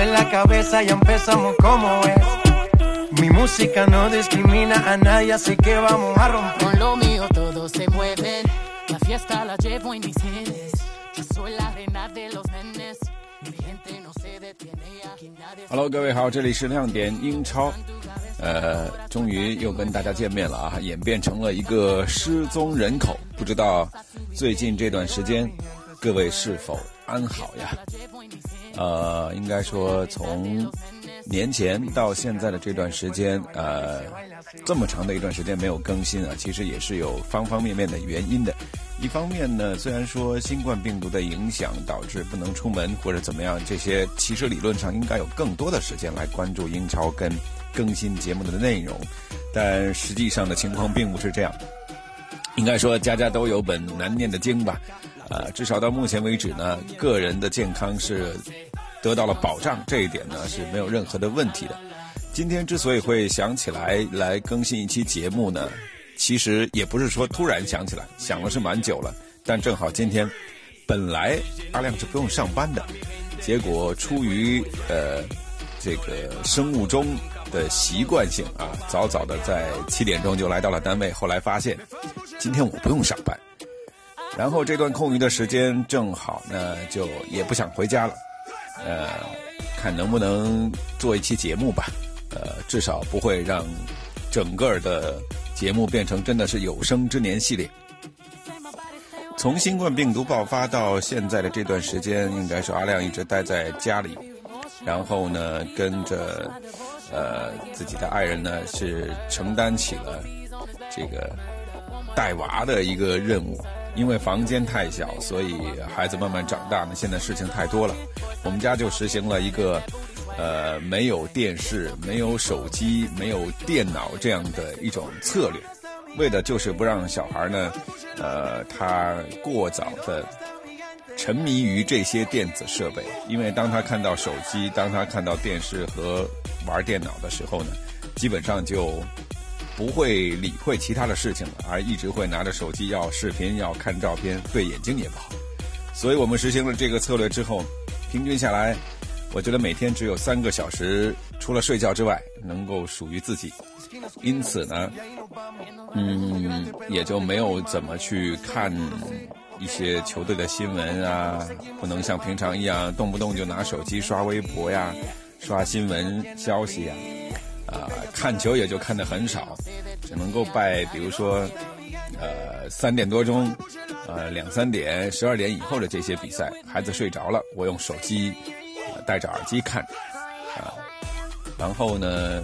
Lleva a mover la cabeza, ya empezamos como es. Mi música no discrimina a nadie, así que vamos a romper. Con lo mío todos se mueven. La fiesta la llevo en mis genes. Yo soy la reina de los nenes. Mi gente no se detiene aquí nadie. Hello，各位好，这里是亮点英超，呃，终于又跟大家见面了啊，演变成了一个失踪人口，不知道最近这段时间各位是否安好呀？呃，应该说从年前到现在的这段时间，呃，这么长的一段时间没有更新啊，其实也是有方方面面的原因的。一方面呢，虽然说新冠病毒的影响导致不能出门或者怎么样，这些其实理论上应该有更多的时间来关注英超跟更新节目的内容，但实际上的情况并不是这样。应该说家家都有本难念的经吧，呃，至少到目前为止呢，个人的健康是得到了保障，这一点呢是没有任何的问题的。今天之所以会想起来来更新一期节目呢，其实也不是说突然想起来，想了是蛮久了，但正好今天本来阿亮是不用上班的，结果出于呃这个生物钟的习惯性啊，早早的在七点钟就来到了单位，后来发现今天我不用上班，然后这段空余的时间正好呢，就也不想回家了，呃，看能不能做一期节目吧，呃，至少不会让整个的节目变成真的是有生之年系列。从新冠病毒爆发到现在的这段时间，应该是阿亮一直待在家里，然后呢，跟着呃自己的爱人呢是承担起了这个带娃的一个任务。因为房间太小，所以孩子慢慢长大呢，现在事情太多了。我们家就实行了一个呃没有电视、没有手机、没有电脑这样的一种策略。为的就是不让小孩呢，呃，他过早的沉迷于这些电子设备，因为当他看到手机、当他看到电视和玩电脑的时候呢，基本上就不会理会其他的事情了，而一直会拿着手机要视频、要看照片，对眼睛也不好。所以我们实行了这个策略之后，平均下来，我觉得每天只有三个小时，除了睡觉之外，能够属于自己。因此呢，嗯，也就没有怎么去看一些球队的新闻啊，不能像平常一样动不动就拿手机刷微博呀、刷新闻消息呀，啊，看球也就看得很少，只能够拜，比如说，呃，三点多钟，呃，两三点、十二点以后的这些比赛，孩子睡着了，我用手机，呃、戴着耳机看，啊，然后呢。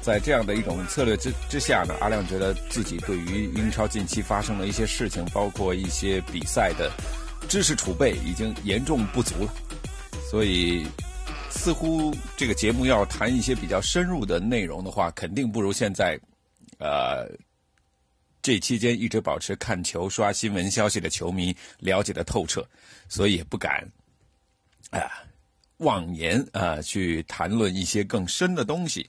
在这样的一种策略之之下呢，阿亮觉得自己对于英超近期发生的一些事情，包括一些比赛的知识储备已经严重不足了，所以似乎这个节目要谈一些比较深入的内容的话，肯定不如现在，呃，这期间一直保持看球、刷新闻消息的球迷了解的透彻，所以也不敢啊妄言啊去谈论一些更深的东西。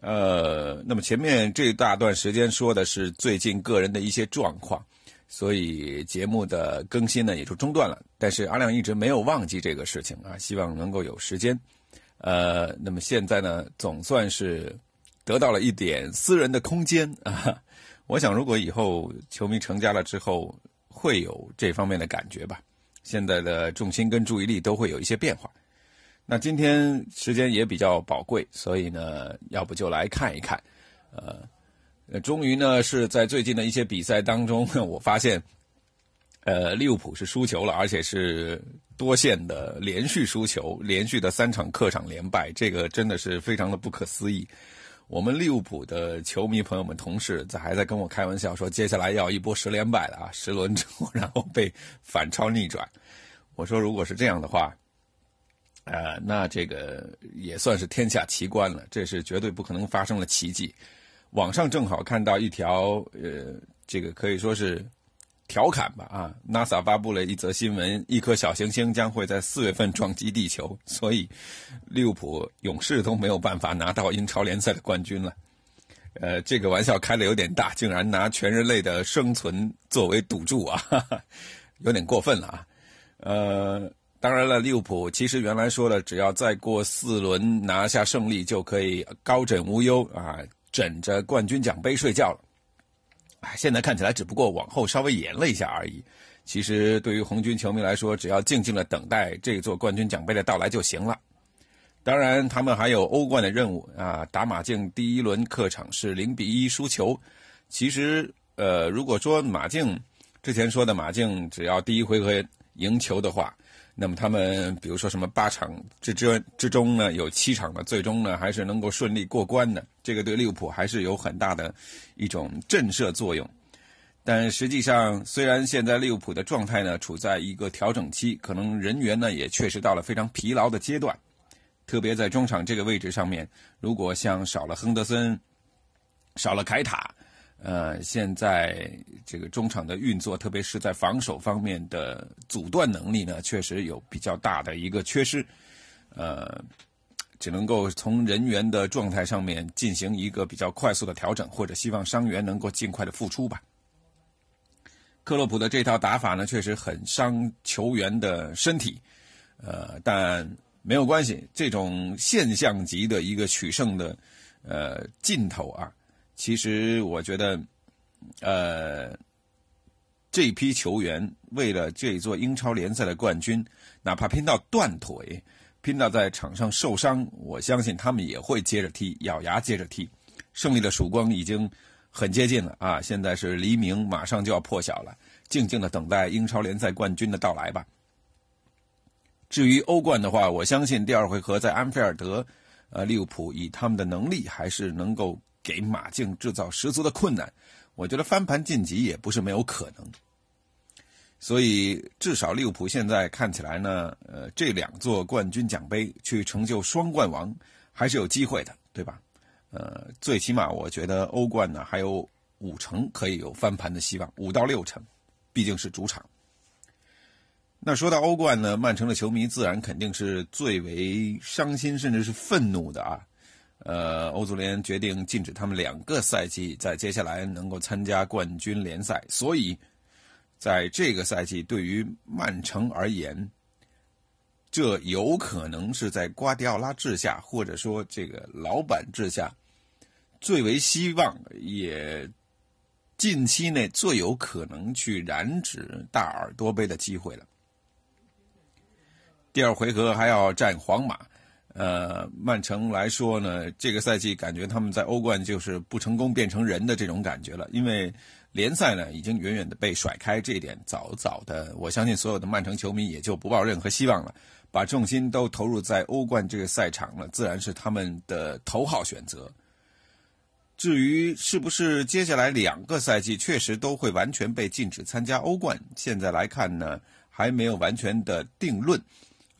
呃，那么前面这大段时间说的是最近个人的一些状况，所以节目的更新呢也就中断了。但是阿亮一直没有忘记这个事情啊，希望能够有时间。呃，那么现在呢，总算是得到了一点私人的空间啊。我想，如果以后球迷成家了之后，会有这方面的感觉吧。现在的重心跟注意力都会有一些变化。那今天时间也比较宝贵，所以呢，要不就来看一看，呃，终于呢是在最近的一些比赛当中，我发现，呃，利物浦是输球了，而且是多线的连续输球，连续的三场客场连败，这个真的是非常的不可思议。我们利物浦的球迷朋友们、同事在还在跟我开玩笑说，接下来要一波十连败了啊，十轮之后然后被反超逆转。我说，如果是这样的话，呃，那这个也算是天下奇观了，这是绝对不可能发生的奇迹。网上正好看到一条，呃，这个可以说是调侃吧啊，NASA 发布了一则新闻，一颗小行星将会在四月份撞击地球，所以利物浦勇士都没有办法拿到英超联赛的冠军了。呃，这个玩笑开的有点大，竟然拿全人类的生存作为赌注啊，哈哈，有点过分了啊。呃，当然了，利物浦其实原来说了，只要再过四轮拿下胜利，就可以高枕无忧啊。枕着冠军奖杯睡觉了，哎，现在看起来只不过往后稍微延了一下而已。其实对于红军球迷来说，只要静静的等待这座冠军奖杯的到来就行了。当然，他们还有欧冠的任务啊。打马竞第一轮客场是零比一输球。其实，呃，如果说马竞之前说的马竞只要第一回合赢球的话。那么他们比如说什么八场之之之中呢，有七场呢，最终呢还是能够顺利过关的，这个对利物浦还是有很大的一种震慑作用。但实际上，虽然现在利物浦的状态呢处在一个调整期，可能人员呢也确实到了非常疲劳的阶段，特别在中场这个位置上面，如果像少了亨德森，少了凯塔。呃，现在这个中场的运作，特别是在防守方面的阻断能力呢，确实有比较大的一个缺失。呃，只能够从人员的状态上面进行一个比较快速的调整，或者希望伤员能够尽快的复出吧。克洛普的这套打法呢，确实很伤球员的身体。呃，但没有关系，这种现象级的一个取胜的呃劲头啊。其实我觉得，呃，这批球员为了这座英超联赛的冠军，哪怕拼到断腿，拼到在场上受伤，我相信他们也会接着踢，咬牙接着踢。胜利的曙光已经很接近了啊！现在是黎明，马上就要破晓了，静静的等待英超联赛冠军的到来吧。至于欧冠的话，我相信第二回合在安菲尔德，呃，利物浦以他们的能力还是能够。给马竞制造十足的困难，我觉得翻盘晋级也不是没有可能。所以至少利物浦现在看起来呢，呃，这两座冠军奖杯去成就双冠王还是有机会的，对吧？呃，最起码我觉得欧冠呢还有五成可以有翻盘的希望，五到六成，毕竟是主场。那说到欧冠呢，曼城的球迷自然肯定是最为伤心甚至是愤怒的啊。呃，欧足联决定禁止他们两个赛季在接下来能够参加冠军联赛，所以在这个赛季对于曼城而言，这有可能是在瓜迪奥拉治下，或者说这个老板治下最为希望，也近期内最有可能去染指大耳朵杯的机会了。第二回合还要战皇马。呃，曼城来说呢，这个赛季感觉他们在欧冠就是不成功变成人的这种感觉了，因为联赛呢已经远远的被甩开，这一点早早的，我相信所有的曼城球迷也就不抱任何希望了，把重心都投入在欧冠这个赛场了，自然是他们的头号选择。至于是不是接下来两个赛季确实都会完全被禁止参加欧冠，现在来看呢，还没有完全的定论，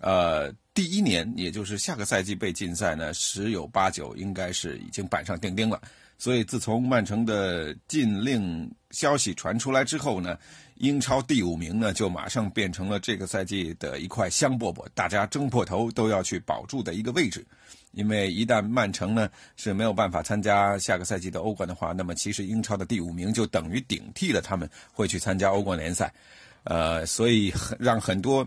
呃。第一年，也就是下个赛季被禁赛呢，十有八九应该是已经板上钉钉了。所以，自从曼城的禁令消息传出来之后呢，英超第五名呢就马上变成了这个赛季的一块香饽饽，大家争破头都要去保住的一个位置。因为一旦曼城呢是没有办法参加下个赛季的欧冠的话，那么其实英超的第五名就等于顶替了他们会去参加欧冠联赛。呃，所以让很多。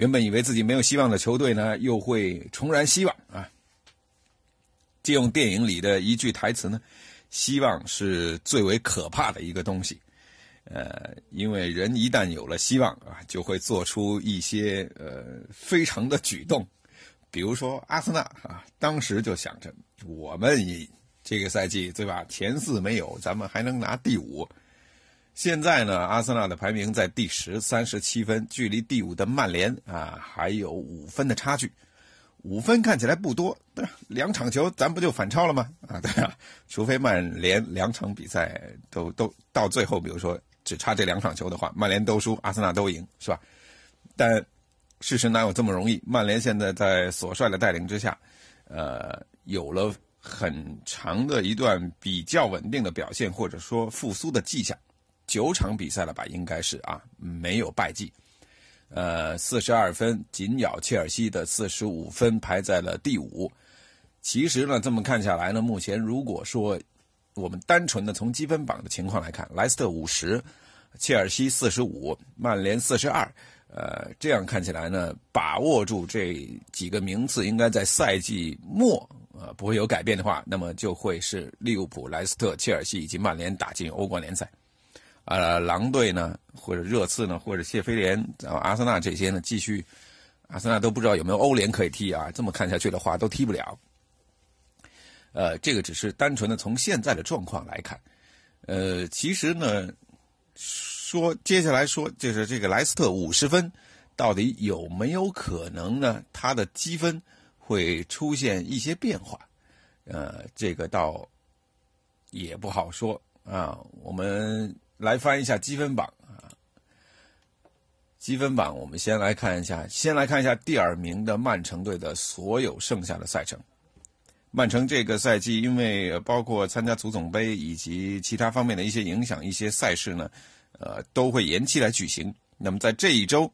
原本以为自己没有希望的球队呢，又会重燃希望啊！借用电影里的一句台词呢，希望是最为可怕的一个东西。呃，因为人一旦有了希望啊，就会做出一些呃非常的举动，比如说阿森纳啊，当时就想着我们这个赛季对吧，前四没有，咱们还能拿第五。现在呢，阿森纳的排名在第十，三十七分，距离第五的曼联啊还有五分的差距。五分看起来不多，两场球咱不就反超了吗？啊，对啊，除非曼联两场比赛都都到最后，比如说只差这两场球的话，曼联都输，阿森纳都赢，是吧？但事实哪有这么容易？曼联现在在索帅的带领之下，呃，有了很长的一段比较稳定的表现，或者说复苏的迹象。九场比赛了吧，应该是啊，没有败绩。呃，四十二分，紧咬切尔西的四十五分，排在了第五。其实呢，这么看下来呢，目前如果说我们单纯的从积分榜的情况来看，莱斯特五十，切尔西四十五，曼联四十二，呃，这样看起来呢，把握住这几个名次，应该在赛季末呃不会有改变的话，那么就会是利物浦、莱斯特、切尔西以及曼联打进欧冠联赛。呃，狼队呢，或者热刺呢，或者谢菲联，然后阿森纳这些呢，继续，阿森纳都不知道有没有欧联可以踢啊。这么看下去的话，都踢不了。呃，这个只是单纯的从现在的状况来看。呃，其实呢，说接下来说就是这个莱斯特五十分，到底有没有可能呢？他的积分会出现一些变化？呃，这个倒也不好说啊。我们。来翻一下积分榜啊！积分榜，我们先来看一下，先来看一下第二名的曼城队的所有剩下的赛程。曼城这个赛季，因为包括参加足总杯以及其他方面的一些影响，一些赛事呢，呃，都会延期来举行。那么在这一周，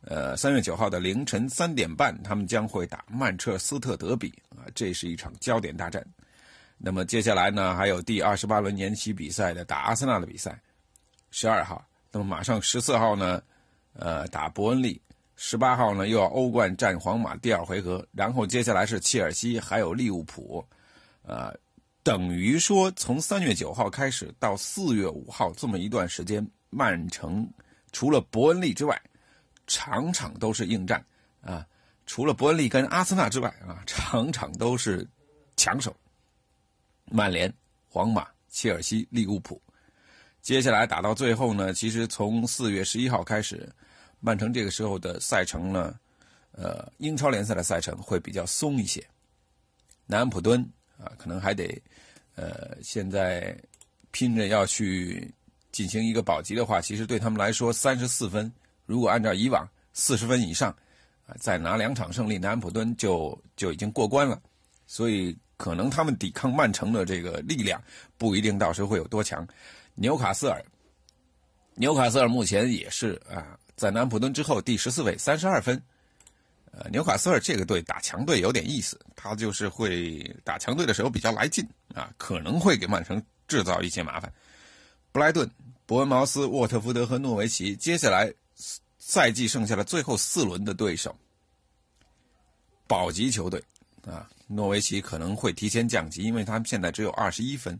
呃，三月九号的凌晨三点半，他们将会打曼彻斯特德比啊，这是一场焦点大战。那么接下来呢，还有第二十八轮延期比赛的打阿森纳的比赛。十二号，那么马上十四号呢，呃，打伯恩利；十八号呢，又要欧冠战皇马第二回合，然后接下来是切尔西，还有利物浦，呃，等于说从三月九号开始到四月五号这么一段时间，曼城除了伯恩利之外，场场都是硬战。啊，除了伯恩利跟阿森纳之外啊，场场都是强手。曼联、皇马、切尔西、利物浦。接下来打到最后呢，其实从四月十一号开始，曼城这个时候的赛程呢，呃，英超联赛的赛程会比较松一些。南安普敦啊，可能还得，呃，现在拼着要去进行一个保级的话，其实对他们来说，三十四分，如果按照以往四十分以上，啊，再拿两场胜利，南安普敦就就已经过关了。所以，可能他们抵抗曼城的这个力量不一定到时候会有多强。纽卡斯尔，纽卡斯尔目前也是啊，在南普敦之后第十四位，三十二分。呃，纽卡斯尔这个队打强队有点意思，他就是会打强队的时候比较来劲啊，可能会给曼城制造一些麻烦。布莱顿、伯恩茅斯、沃特福德和诺维奇，接下来赛季剩下的最后四轮的对手，保级球队啊，诺维奇可能会提前降级，因为他们现在只有二十一分。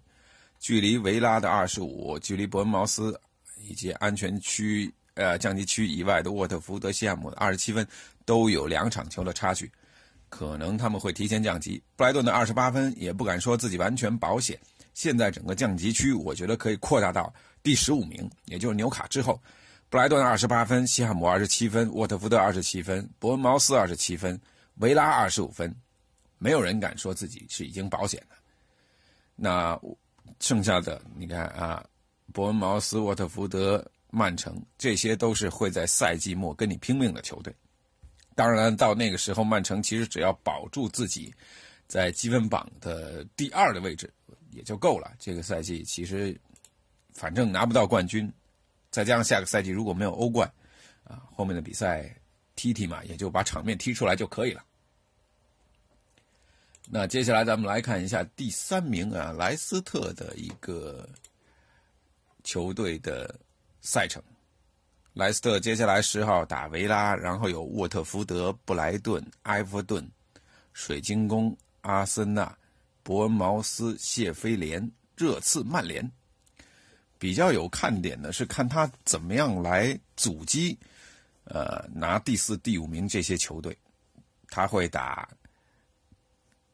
距离维拉的二十五，距离伯恩茅斯以及安全区呃降级区以外的沃特福德、西汉姆的二十七分，都有两场球的差距，可能他们会提前降级。布莱顿的二十八分也不敢说自己完全保险。现在整个降级区，我觉得可以扩大到第十五名，也就是纽卡之后。布莱顿二十八分，西汉姆二十七分，沃特福德二十七分，伯恩茅斯二十七分，维拉二十五分，没有人敢说自己是已经保险的。那。剩下的你看啊，伯恩茅斯、沃特福德、曼城，这些都是会在赛季末跟你拼命的球队。当然，到那个时候，曼城其实只要保住自己在积分榜的第二的位置也就够了。这个赛季其实反正拿不到冠军，再加上下个赛季如果没有欧冠，啊，后面的比赛踢踢嘛，也就把场面踢出来就可以了。那接下来咱们来看一下第三名啊，莱斯特的一个球队的赛程。莱斯特接下来十号打维拉，然后有沃特福德、布莱顿、埃弗顿、水晶宫、阿森纳、伯恩茅斯、谢菲联、热刺、曼联。比较有看点的是看他怎么样来阻击，呃，拿第四、第五名这些球队。他会打。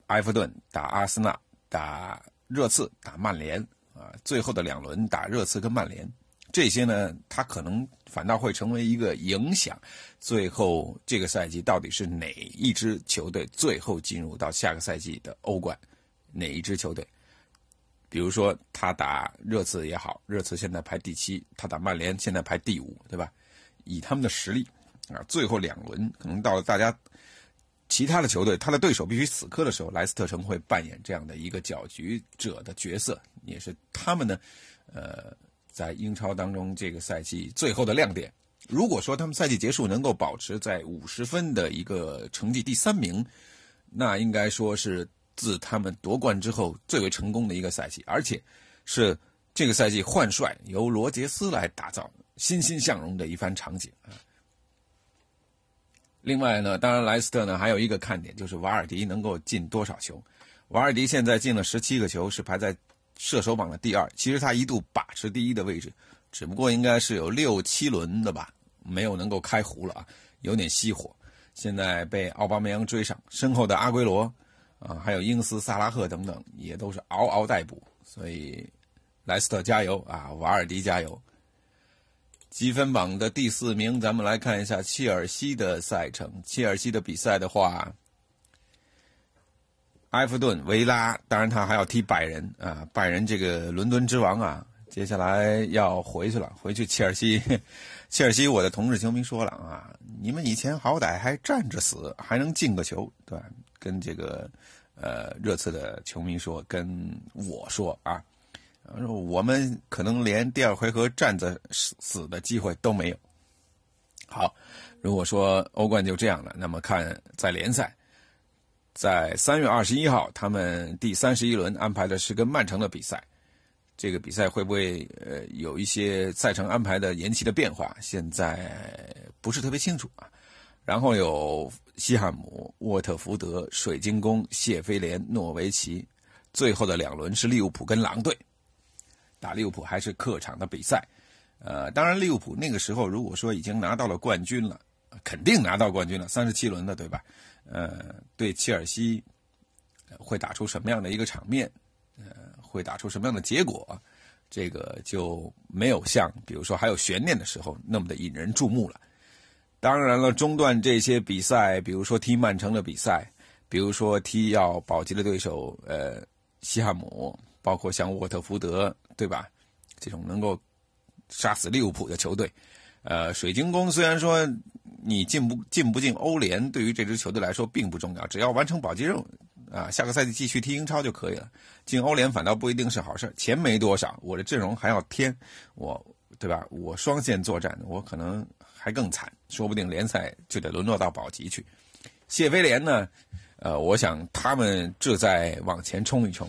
埃弗顿打阿森纳，打热刺，打曼联啊，最后的两轮打热刺跟曼联。这些呢，他可能反倒会成为一个影响，最后这个赛季到底是哪一支球队最后进入到下个赛季的欧冠，哪一支球队？比如说他打热刺也好，热刺现在排第七，他打曼联现在排第五，对吧？以他们的实力啊，最后两轮可能到了大家其他的球队，他的对手必须死磕的时候，莱斯特城会扮演这样的一个搅局者的角色，也是他们呢，呃，在英超当中这个赛季最后的亮点。如果说他们赛季结束能够保持在五十分的一个成绩第三名，那应该说是自他们夺冠之后最为成功的一个赛季，而且是这个赛季换帅由罗杰斯来打造。欣欣向荣的一番场景啊！另外呢，当然莱斯特呢还有一个看点，就是瓦尔迪能够进多少球。瓦尔迪现在进了十七个球，是排在射手榜的第二。其实他一度把持第一的位置，只不过应该是有六七轮的吧，没有能够开胡了啊，有点熄火。现在被奥巴梅扬追上，身后的阿圭罗啊，还有英斯、萨拉赫等等，也都是嗷嗷待哺。所以莱斯特加油啊，瓦尔迪加油！积分榜的第四名，咱们来看一下切尔西的赛程。切尔西的比赛的话，埃弗顿、维拉，当然他还要踢拜仁啊。拜仁这个伦敦之王啊，接下来要回去了，回去切尔西。切尔西，我的同志球迷说了啊，你们以前好歹还站着死，还能进个球，对吧？跟这个呃热刺的球迷说，跟我说啊。我们可能连第二回合站着死死的机会都没有。好，如果说欧冠就这样了，那么看在联赛，在三月二十一号，他们第三十一轮安排的是跟曼城的比赛，这个比赛会不会呃有一些赛程安排的延期的变化？现在不是特别清楚啊。然后有西汉姆、沃特福德、水晶宫、谢菲联、诺维奇，最后的两轮是利物浦跟狼队。打利物浦还是客场的比赛，呃，当然利物浦那个时候如果说已经拿到了冠军了，肯定拿到冠军了，三十七轮的对吧？呃，对切尔西会打出什么样的一个场面？呃，会打出什么样的结果？这个就没有像比如说还有悬念的时候那么的引人注目了。当然了，中断这些比赛，比如说踢曼城的比赛，比如说踢要保级的对手，呃，西汉姆。包括像沃特福德，对吧？这种能够杀死利物浦的球队，呃，水晶宫虽然说你进不进不进欧联，对于这支球队来说并不重要，只要完成保级任务，啊，下个赛季继续踢英超就可以了。进欧联反倒不一定是好事钱没多少，我的阵容还要添，我对吧？我双线作战，我可能还更惨，说不定联赛就得沦落到保级去。谢菲联呢，呃，我想他们这在往前冲一冲。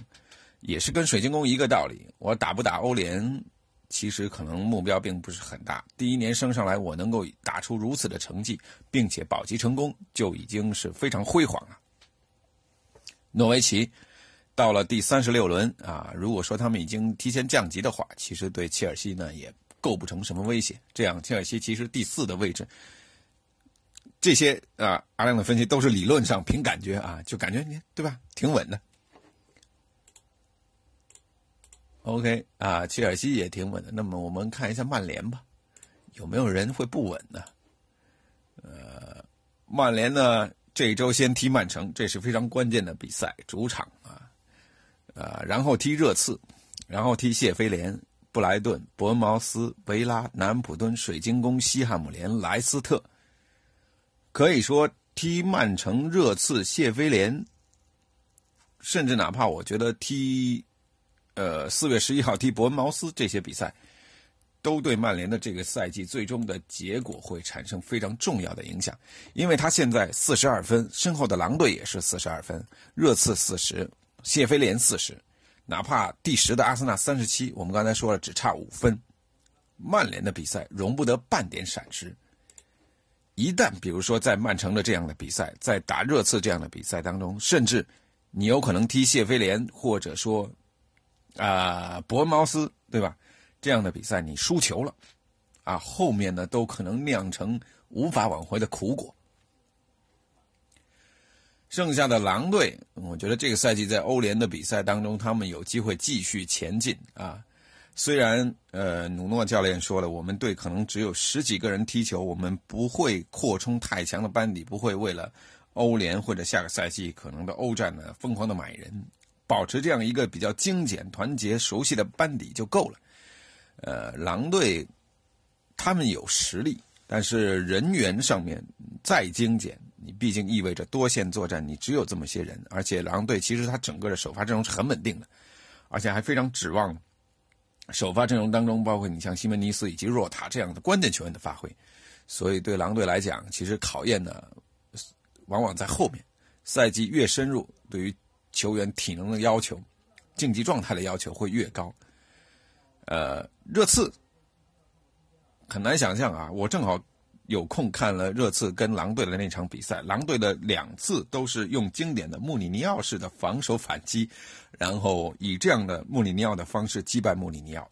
也是跟水晶宫一个道理，我打不打欧联，其实可能目标并不是很大。第一年升上来，我能够打出如此的成绩，并且保级成功，就已经是非常辉煌了。诺维奇到了第三十六轮啊，如果说他们已经提前降级的话，其实对切尔西呢也构不成什么威胁。这样，切尔西其实第四的位置，这些啊阿亮的分析都是理论上凭感觉啊，就感觉你对吧，挺稳的。OK 啊，切尔西也挺稳的。那么我们看一下曼联吧，有没有人会不稳呢？呃，曼联呢这一周先踢曼城，这是非常关键的比赛，主场啊，呃，然后踢热刺，然后踢谢菲联、布莱顿、伯恩茅斯、维拉、南普敦、水晶宫、西汉姆联、莱斯特。可以说踢曼城、热刺、谢菲联，甚至哪怕我觉得踢。呃，四月十一号踢伯恩茅斯这些比赛，都对曼联的这个赛季最终的结果会产生非常重要的影响。因为他现在四十二分，身后的狼队也是四十二分，热刺四十，谢菲联四十，哪怕第十的阿森纳三十七，我们刚才说了只差五分，曼联的比赛容不得半点闪失。一旦比如说在曼城的这样的比赛，在打热刺这样的比赛当中，甚至你有可能踢谢菲联，或者说。啊，伯恩茅斯对吧？这样的比赛你输球了，啊，后面呢都可能酿成无法挽回的苦果。剩下的狼队，我觉得这个赛季在欧联的比赛当中，他们有机会继续前进啊。虽然呃，努诺教练说了，我们队可能只有十几个人踢球，我们不会扩充太强的班底，不会为了欧联或者下个赛季可能的欧战呢疯狂的买人，保持这样一个比较精简、团结、熟悉的班底就够了。呃，狼队他们有实力，但是人员上面再精简，你毕竟意味着多线作战，你只有这么些人，而且狼队其实他整个的首发阵容是很稳定的，而且还非常指望。首发阵容当中，包括你像西门尼斯以及若塔这样的关键球员的发挥，所以对狼队来讲，其实考验呢，往往在后面。赛季越深入，对于球员体能的要求、竞技状态的要求会越高。呃，热刺很难想象啊，我正好有空看了热刺跟狼队的那场比赛，狼队的两次都是用经典的穆里尼奥式的防守反击。然后以这样的穆里尼奥的方式击败穆里尼奥，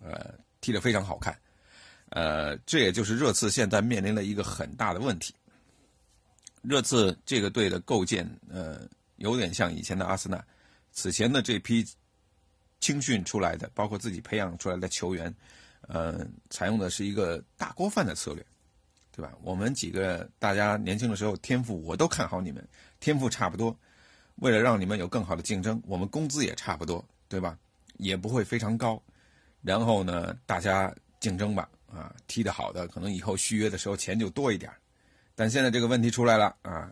呃，踢得非常好看，呃，这也就是热刺现在面临了一个很大的问题。热刺这个队的构建，呃，有点像以前的阿森纳，此前的这批青训出来的，包括自己培养出来的球员，呃，采用的是一个大锅饭的策略，对吧？我们几个大家年轻的时候天赋我都看好你们，天赋差不多。为了让你们有更好的竞争，我们工资也差不多，对吧？也不会非常高。然后呢，大家竞争吧，啊，踢得好的可能以后续约的时候钱就多一点。但现在这个问题出来了啊，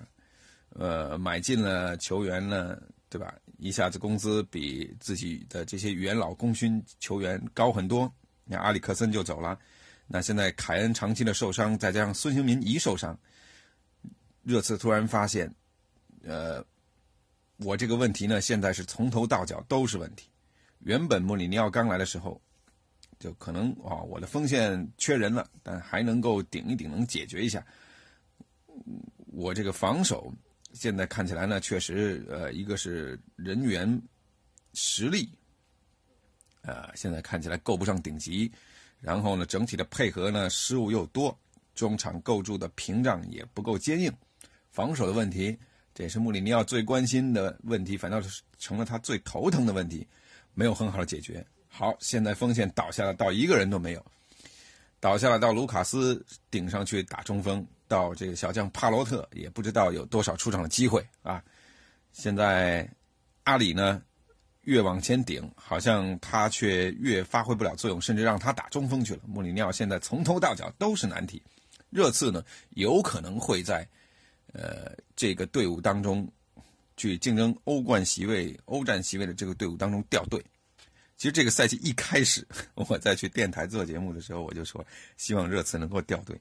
呃，买进了球员呢，对吧？一下子工资比自己的这些元老功勋球员高很多。你看阿里克森就走了，那现在凯恩长期的受伤，再加上孙兴民一受伤，热刺突然发现，呃。我这个问题呢，现在是从头到脚都是问题。原本穆里尼奥刚来的时候，就可能啊，我的锋线缺人了，但还能够顶一顶，能解决一下。我这个防守现在看起来呢，确实呃，一个是人员实力，呃，现在看起来够不上顶级。然后呢，整体的配合呢，失误又多，中场构筑的屏障也不够坚硬，防守的问题。这也是穆里尼奥最关心的问题，反倒是成了他最头疼的问题，没有很好的解决。好，现在锋线倒下了，到一个人都没有，倒下了，到卢卡斯顶上去打中锋，到这个小将帕罗特也不知道有多少出场的机会啊。现在阿里呢，越往前顶，好像他却越发挥不了作用，甚至让他打中锋去了。穆里尼奥现在从头到脚都是难题。热刺呢，有可能会在。呃，这个队伍当中，去竞争欧冠席位、欧战席位的这个队伍当中掉队。其实这个赛季一开始，我在去电台做节目的时候，我就说希望热刺能够掉队。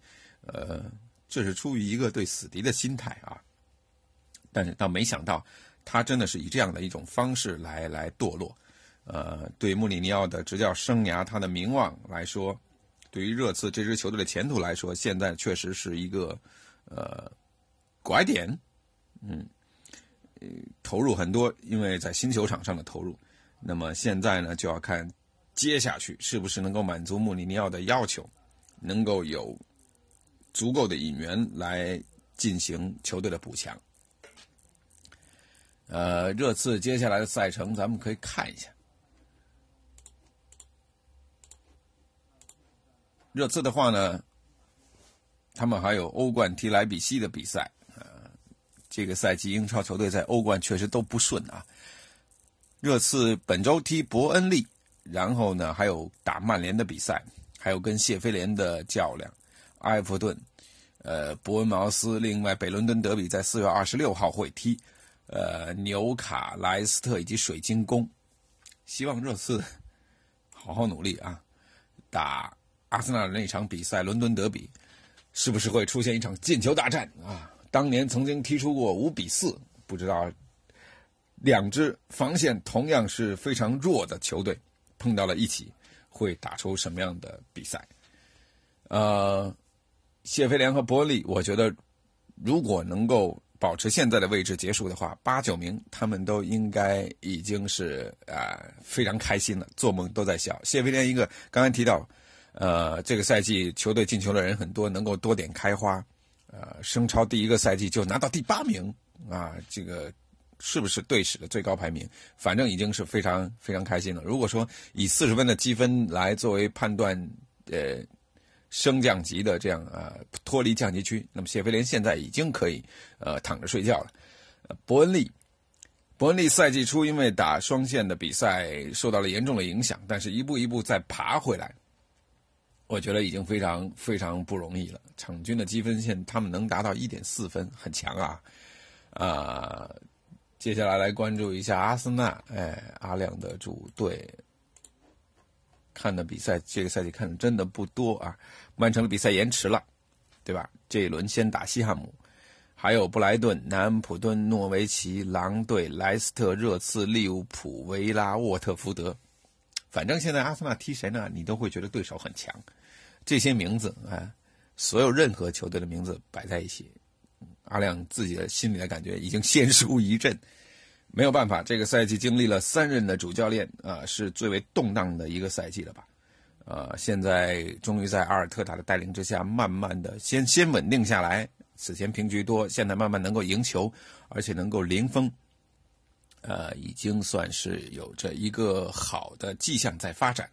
呃，这是出于一个对死敌的心态啊。但是倒没想到，他真的是以这样的一种方式来来堕落。呃，对穆里尼奥的执教生涯，他的名望来说，对于热刺这支球队的前途来说，现在确实是一个呃。拐点，嗯，投入很多，因为在新球场上的投入。那么现在呢，就要看接下去是不是能够满足穆里尼奥的要求，能够有足够的引援来进行球队的补强。呃，热刺接下来的赛程，咱们可以看一下。热刺的话呢，他们还有欧冠踢莱比锡的比赛。这个赛季英超球队在欧冠确实都不顺啊。热刺本周踢伯恩利，然后呢还有打曼联的比赛，还有跟谢菲联的较量，埃弗顿，呃，伯恩茅斯，另外北伦敦德比在四月二十六号会踢，呃，纽卡、莱斯特以及水晶宫。希望热刺 好好努力啊，打阿森纳的那场比赛伦敦德比，是不是会出现一场进球大战啊？当年曾经踢出过五比四，不知道两支防线同样是非常弱的球队碰到了一起，会打出什么样的比赛？呃，谢菲联和伯利，我觉得如果能够保持现在的位置结束的话，八九名他们都应该已经是啊非常开心了，做梦都在笑。谢菲联一个刚刚提到，呃，这个赛季球队进球的人很多，能够多点开花。呃，升超第一个赛季就拿到第八名啊，这个是不是队史的最高排名，反正已经是非常非常开心了。如果说以四十分的积分来作为判断，呃，升降级的这样啊脱离降级区，那么谢菲联现在已经可以呃躺着睡觉了。伯恩利，伯恩利赛季初因为打双线的比赛受到了严重的影响，但是一步一步再爬回来。我觉得已经非常非常不容易了。场均的积分线，他们能达到一点四分，很强啊！啊，接下来来关注一下阿森纳，哎，阿亮的主队。看的比赛，这个赛季看的真的不多啊。曼城的比赛延迟了，对吧？这一轮先打西汉姆，还有布莱顿、南安普顿、诺维奇、狼队、莱斯特、热刺、利物浦、维拉、沃特福德。反正现在阿森纳踢谁呢？你都会觉得对手很强。这些名字啊，所有任何球队的名字摆在一起，阿亮自己的心里的感觉已经先输一阵。没有办法，这个赛季经历了三任的主教练啊，是最为动荡的一个赛季了吧？呃，现在终于在阿尔特塔的带领之下，慢慢的先先稳定下来。此前平局多，现在慢慢能够赢球，而且能够零封。呃，已经算是有着一个好的迹象在发展。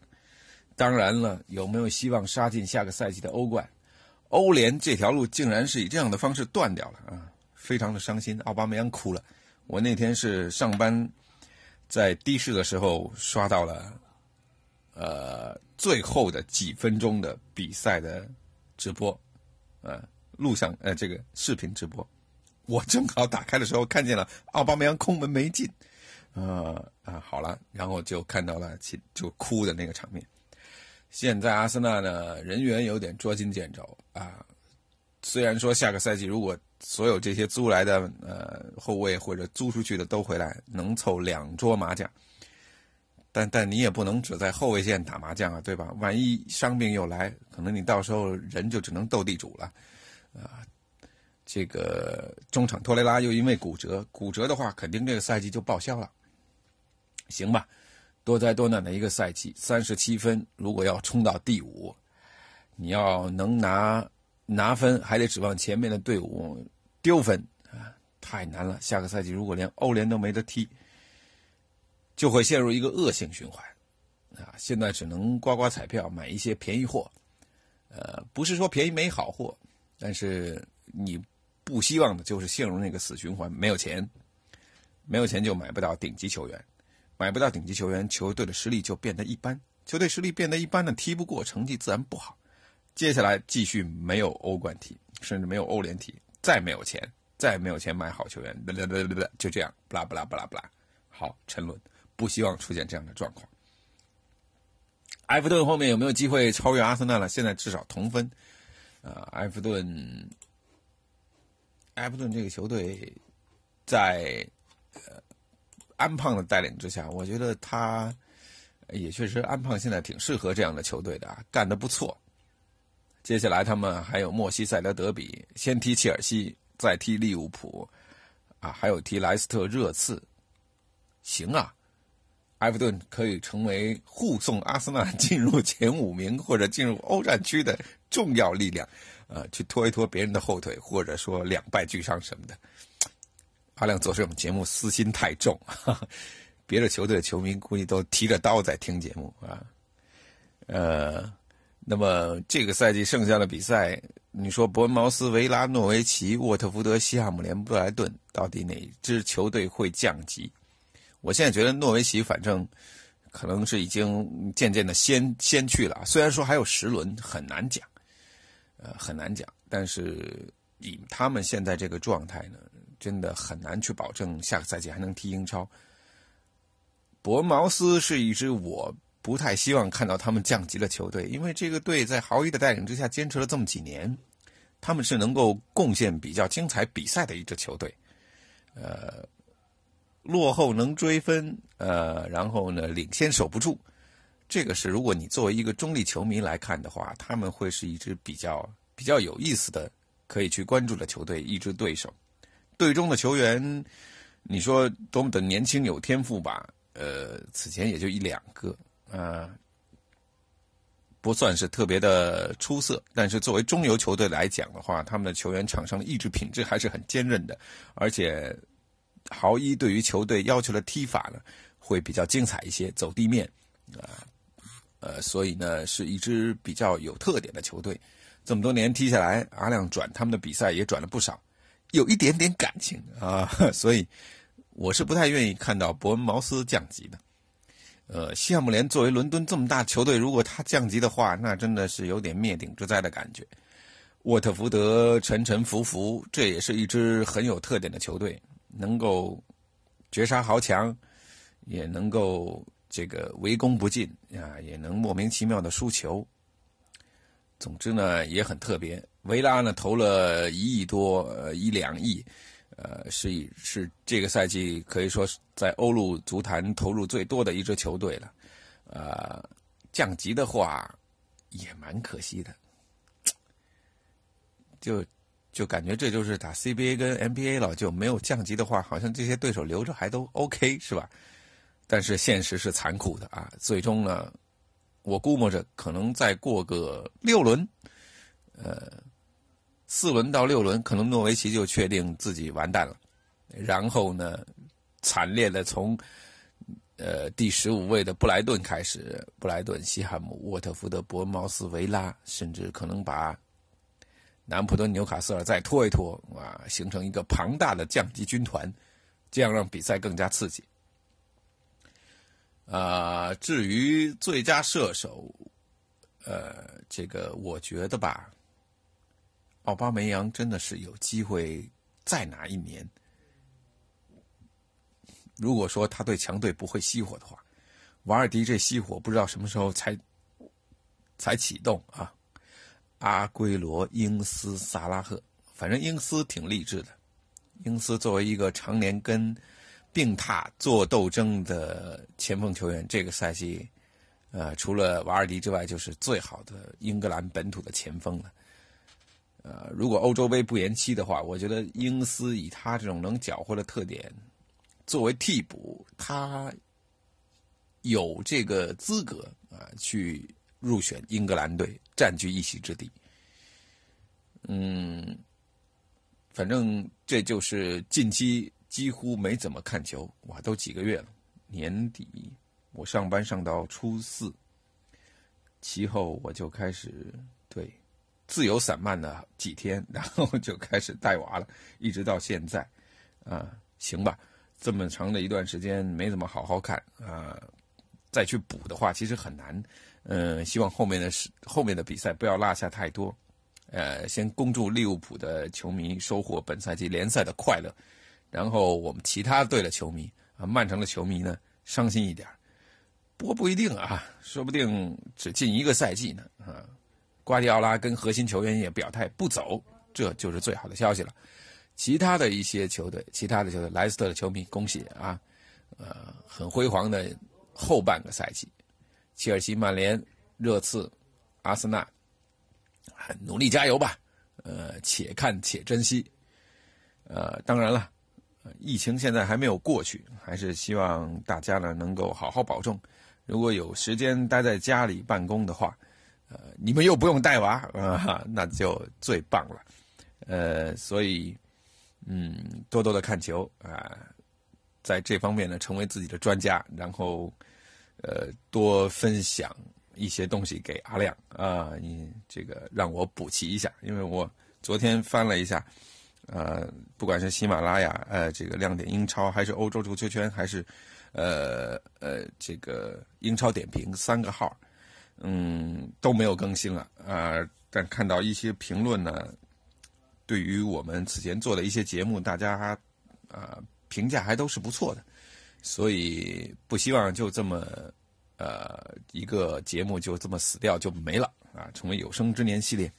当然了，有没有希望杀进下个赛季的欧冠？欧联这条路竟然是以这样的方式断掉了啊！非常的伤心，奥巴梅扬哭了。我那天是上班，在的士的时候刷到了，呃，最后的几分钟的比赛的直播，呃，录像呃这个视频直播。我正好打开的时候看见了奥巴梅扬空门没进，呃啊好了，然后就看到了就哭的那个场面。现在阿森纳呢人员有点捉襟见肘啊，虽然说下个赛季如果所有这些租来的呃后卫或者租出去的都回来，能凑两桌麻将，但但你也不能只在后卫线打麻将啊，对吧？万一伤病又来，可能你到时候人就只能斗地主了，啊。这个中场托雷拉又因为骨折，骨折的话，肯定这个赛季就报销了。行吧，多灾多难的一个赛季，三十七分，如果要冲到第五，你要能拿拿分，还得指望前面的队伍丢分啊，太难了。下个赛季如果连欧联都没得踢，就会陷入一个恶性循环啊。现在只能刮刮彩票，买一些便宜货。呃，不是说便宜没好货，但是你。不希望的就是陷入那个死循环，没有钱，没有钱就买不到顶级球员，买不到顶级球员，球队的实力就变得一般，球队实力变得一般呢，踢不过，成绩自然不好。接下来继续没有欧冠踢，甚至没有欧联踢，再没有钱，再没有钱买好球员，不不不不，就这样，不啦不啦不啦不啦，好沉沦，不希望出现这样的状况。埃弗顿后面有没有机会超越阿森纳了？现在至少同分，啊，埃弗顿。埃弗顿这个球队，在呃安胖的带领之下，我觉得他也确实安胖现在挺适合这样的球队的啊，干得不错。接下来他们还有莫西塞德德比，先踢切尔西，再踢利物浦，啊，还有踢莱斯特、热刺，行啊，埃弗顿可以成为护送阿森纳 进入前五名或者进入欧战区的重要力量。呃，去拖一拖别人的后腿，或者说两败俱伤什么的。阿亮做这种节目私心太重，别的球队的球迷估计都提着刀在听节目啊。呃，那么这个赛季剩下的比赛，你说伯恩茅斯、维拉、诺维奇、沃特福德、西汉姆联、布莱顿，到底哪支球队会降级？我现在觉得诺维奇反正可能是已经渐渐的先先去了，虽然说还有十轮，很难讲。呃，很难讲，但是以他们现在这个状态呢，真的很难去保证下个赛季还能踢英超。伯恩茅斯是一支我不太希望看到他们降级的球队，因为这个队在豪伊的带领之下坚持了这么几年，他们是能够贡献比较精彩比赛的一支球队。呃，落后能追分，呃，然后呢，领先守不住。这个是，如果你作为一个中立球迷来看的话，他们会是一支比较比较有意思的、可以去关注的球队，一支对手。队中的球员，你说多么的年轻有天赋吧？呃，此前也就一两个，啊，不算是特别的出色。但是作为中游球队来讲的话，他们的球员场上的意志品质还是很坚韧的，而且豪伊对于球队要求的踢法呢，会比较精彩一些，走地面啊，呃，所以呢是一支比较有特点的球队。这么多年踢下来，阿亮转他们的比赛也转了不少，有一点点感情啊，所以我是不太愿意看到伯恩茅斯降级的。呃，西汉姆联作为伦敦这么大球队，如果他降级的话，那真的是有点灭顶之灾的感觉。沃特福德沉沉浮浮，这也是一支很有特点的球队，能够绝杀豪强，也能够这个围攻不进啊，也能莫名其妙的输球。总之呢，也很特别。维拉呢投了一亿多，呃，一两亿。呃，是是这个赛季可以说是在欧陆足坛投入最多的一支球队了，呃，降级的话也蛮可惜的，就就感觉这就是打 CBA 跟 NBA 了，就没有降级的话，好像这些对手留着还都 OK 是吧？但是现实是残酷的啊，最终呢，我估摸着可能再过个六轮，呃。四轮到六轮，可能诺维奇就确定自己完蛋了。然后呢，惨烈的从呃第十五位的布莱顿开始，布莱顿、西汉姆、沃特福德、伯恩茅斯、维拉，甚至可能把南普敦、纽卡斯尔再拖一拖啊，形成一个庞大的降级军团，这样让比赛更加刺激。啊，至于最佳射手，呃，这个我觉得吧。奥巴梅扬真的是有机会再拿一年。如果说他对强队不会熄火的话，瓦尔迪这熄火不知道什么时候才才启动啊。阿圭罗、英斯、萨拉赫，反正英斯挺励志的。英斯作为一个常年跟病榻做斗争的前锋球员，这个赛季，呃，除了瓦尔迪之外，就是最好的英格兰本土的前锋了。呃，如果欧洲杯不延期的话，我觉得英斯以他这种能搅和的特点，作为替补，他有这个资格啊，去入选英格兰队，占据一席之地。嗯，反正这就是近期几乎没怎么看球，哇，都几个月了。年底我上班上到初四，其后我就开始。自由散漫了几天，然后 就开始带娃了，一直到现在，啊，行吧，这么长的一段时间没怎么好好看啊，再去补的话其实很难，嗯，希望后面的是后面的比赛不要落下太多，呃，先恭祝利物浦的球迷收获本赛季联赛的快乐，然后我们其他队的球迷啊，曼城的球迷呢伤心一点，不过不一定啊，说不定只进一个赛季呢，啊。瓜迪奥拉跟核心球员也表态不走，这就是最好的消息了。其他的一些球队，其他的球队，莱斯特的球迷，恭喜啊！呃，很辉煌的后半个赛季，切尔西、曼联、热刺、阿森纳，努力加油吧！呃，且看且珍惜。呃，当然了，疫情现在还没有过去，还是希望大家呢能够好好保重。如果有时间待在家里办公的话。呃，你们又不用带娃啊，那就最棒了。呃，所以，嗯，多多的看球啊，在这方面呢，成为自己的专家，然后，呃，多分享一些东西给阿亮啊，你这个让我补齐一下，因为我昨天翻了一下，呃，不管是喜马拉雅，呃，这个亮点英超，还是欧洲足球圈，还是，呃呃，这个英超点评三个号。嗯，都没有更新了啊！但看到一些评论呢，对于我们此前做的一些节目，大家啊评价还都是不错的，所以不希望就这么呃一个节目就这么死掉就没了啊！成为有生之年系列，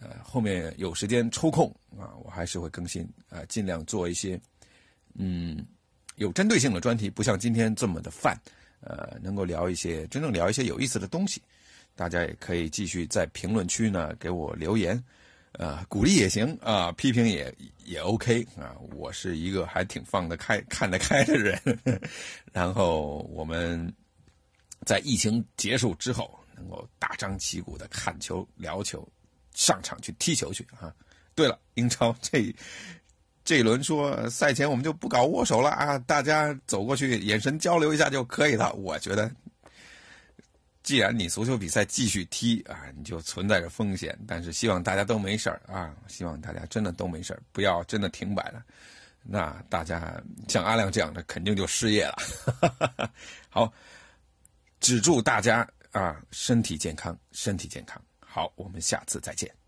呃，后面有时间抽空啊，我还是会更新啊，尽量做一些嗯有针对性的专题，不像今天这么的泛。呃，能够聊一些真正聊一些有意思的东西，大家也可以继续在评论区呢给我留言，呃，鼓励也行啊，批评也也 OK 啊，我是一个还挺放得开、看得开的人。然后我们在疫情结束之后，能够大张旗鼓的看球、聊球、上场去踢球去啊。对了，英超这这一轮说赛前我们就不搞握手了啊，大家走过去眼神交流一下就可以了。我觉得，既然你足球比赛继续踢啊，你就存在着风险。但是希望大家都没事儿啊，希望大家真的都没事儿，不要真的停摆了。那大家像阿亮这样的肯定就失业了。好，只祝大家啊身体健康，身体健康。好，我们下次再见。